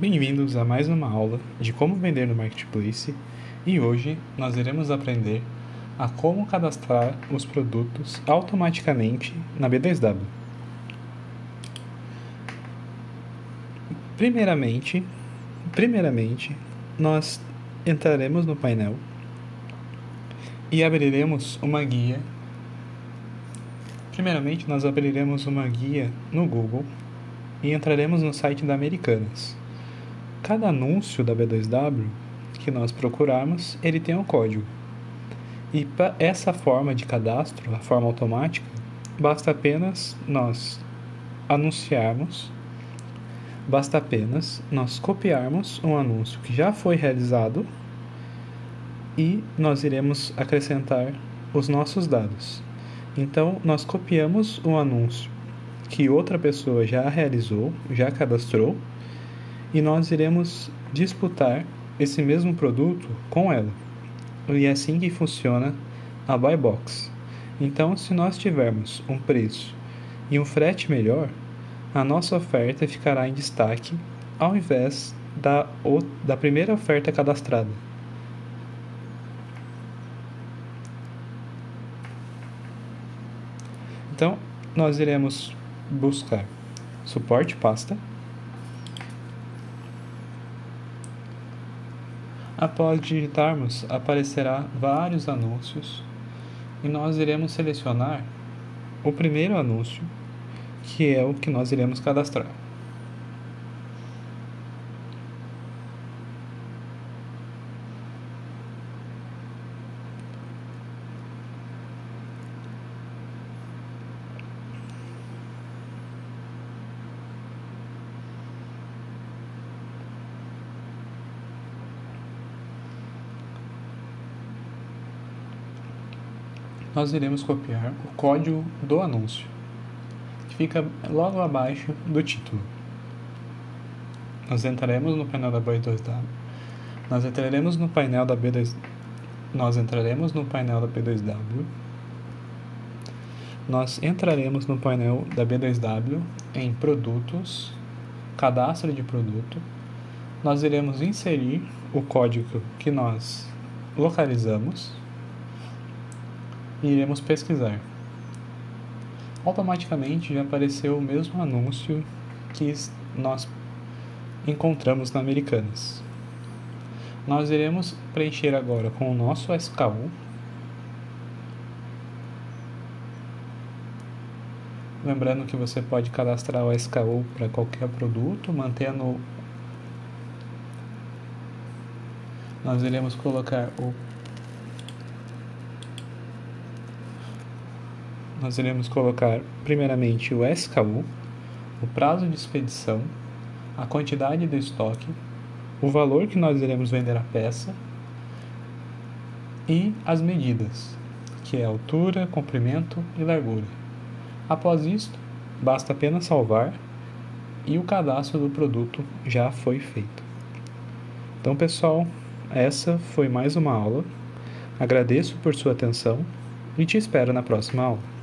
Bem-vindos a mais uma aula de como vender no Marketplace e hoje nós iremos aprender a como cadastrar os produtos automaticamente na B2W. Primeiramente, primeiramente nós entraremos no painel e abriremos uma guia. Primeiramente, nós abriremos uma guia no Google e entraremos no site da Americanas. Cada anúncio da B2W que nós procurarmos, ele tem um código. E para essa forma de cadastro, a forma automática, basta apenas nós anunciarmos, basta apenas nós copiarmos um anúncio que já foi realizado e nós iremos acrescentar os nossos dados. Então, nós copiamos um anúncio que outra pessoa já realizou, já cadastrou, e nós iremos disputar esse mesmo produto com ela. E é assim que funciona a buy box. Então, se nós tivermos um preço e um frete melhor, a nossa oferta ficará em destaque ao invés da, da primeira oferta cadastrada. Então, nós iremos buscar suporte pasta. Após digitarmos, aparecerá vários anúncios e nós iremos selecionar o primeiro anúncio, que é o que nós iremos cadastrar. Nós iremos copiar o código do anúncio, que fica logo abaixo do título. Nós entraremos no painel da B2W. Nós entraremos no painel da B2 Nós entraremos no painel da B2W. Nós entraremos no painel da B2W em produtos, cadastro de produto. Nós iremos inserir o código que nós localizamos e iremos pesquisar. Automaticamente já apareceu o mesmo anúncio que nós encontramos na Americanas. Nós iremos preencher agora com o nosso SKU. Lembrando que você pode cadastrar o SKU para qualquer produto, mantendo. Nós iremos colocar o nós iremos colocar primeiramente o SKU, o prazo de expedição, a quantidade do estoque, o valor que nós iremos vender a peça e as medidas, que é altura, comprimento e largura. Após isto, basta apenas salvar e o cadastro do produto já foi feito. Então, pessoal, essa foi mais uma aula. Agradeço por sua atenção e te espero na próxima aula.